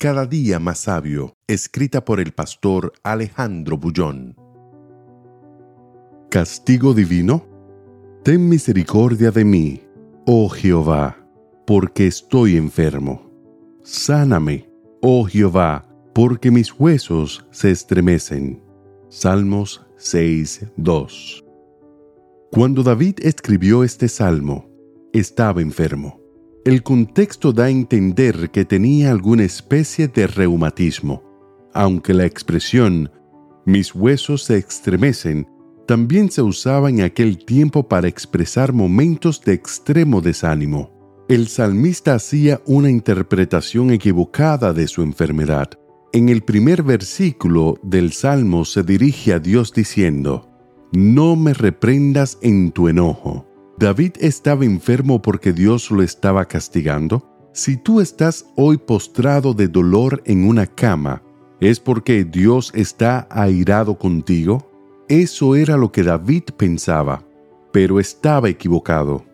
Cada día más sabio, escrita por el pastor Alejandro Bullón. Castigo divino. Ten misericordia de mí, oh Jehová, porque estoy enfermo. Sáname, oh Jehová, porque mis huesos se estremecen. Salmos 6.2 Cuando David escribió este salmo, estaba enfermo. El contexto da a entender que tenía alguna especie de reumatismo, aunque la expresión mis huesos se estremecen también se usaba en aquel tiempo para expresar momentos de extremo desánimo. El salmista hacía una interpretación equivocada de su enfermedad. En el primer versículo del Salmo se dirige a Dios diciendo, No me reprendas en tu enojo ¿David estaba enfermo porque Dios lo estaba castigando? Si tú estás hoy postrado de dolor en una cama, ¿es porque Dios está airado contigo? Eso era lo que David pensaba, pero estaba equivocado.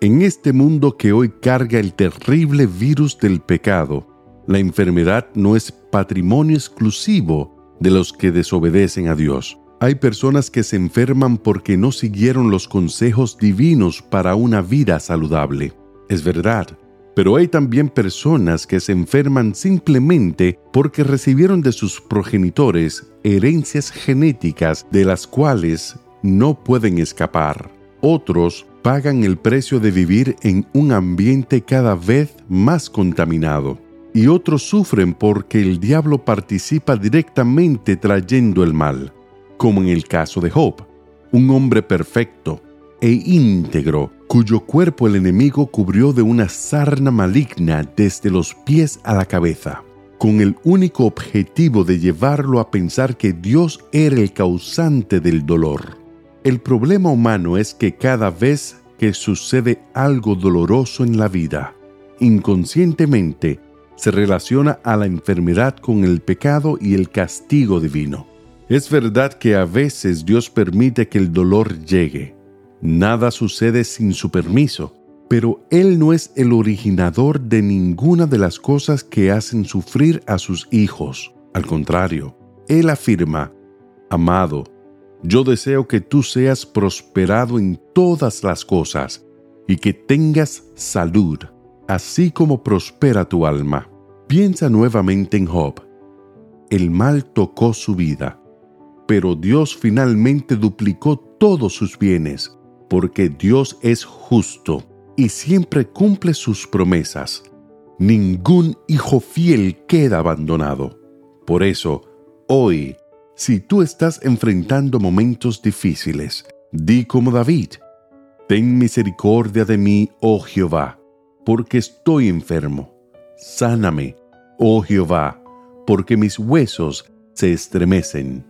En este mundo que hoy carga el terrible virus del pecado, la enfermedad no es patrimonio exclusivo de los que desobedecen a Dios. Hay personas que se enferman porque no siguieron los consejos divinos para una vida saludable. Es verdad. Pero hay también personas que se enferman simplemente porque recibieron de sus progenitores herencias genéticas de las cuales no pueden escapar. Otros pagan el precio de vivir en un ambiente cada vez más contaminado. Y otros sufren porque el diablo participa directamente trayendo el mal como en el caso de Job, un hombre perfecto e íntegro, cuyo cuerpo el enemigo cubrió de una sarna maligna desde los pies a la cabeza, con el único objetivo de llevarlo a pensar que Dios era el causante del dolor. El problema humano es que cada vez que sucede algo doloroso en la vida, inconscientemente se relaciona a la enfermedad con el pecado y el castigo divino. Es verdad que a veces Dios permite que el dolor llegue. Nada sucede sin su permiso, pero Él no es el originador de ninguna de las cosas que hacen sufrir a sus hijos. Al contrario, Él afirma, Amado, yo deseo que tú seas prosperado en todas las cosas y que tengas salud, así como prospera tu alma. Piensa nuevamente en Job. El mal tocó su vida pero Dios finalmente duplicó todos sus bienes, porque Dios es justo y siempre cumple sus promesas. Ningún hijo fiel queda abandonado. Por eso, hoy, si tú estás enfrentando momentos difíciles, di como David, Ten misericordia de mí, oh Jehová, porque estoy enfermo. Sáname, oh Jehová, porque mis huesos se estremecen.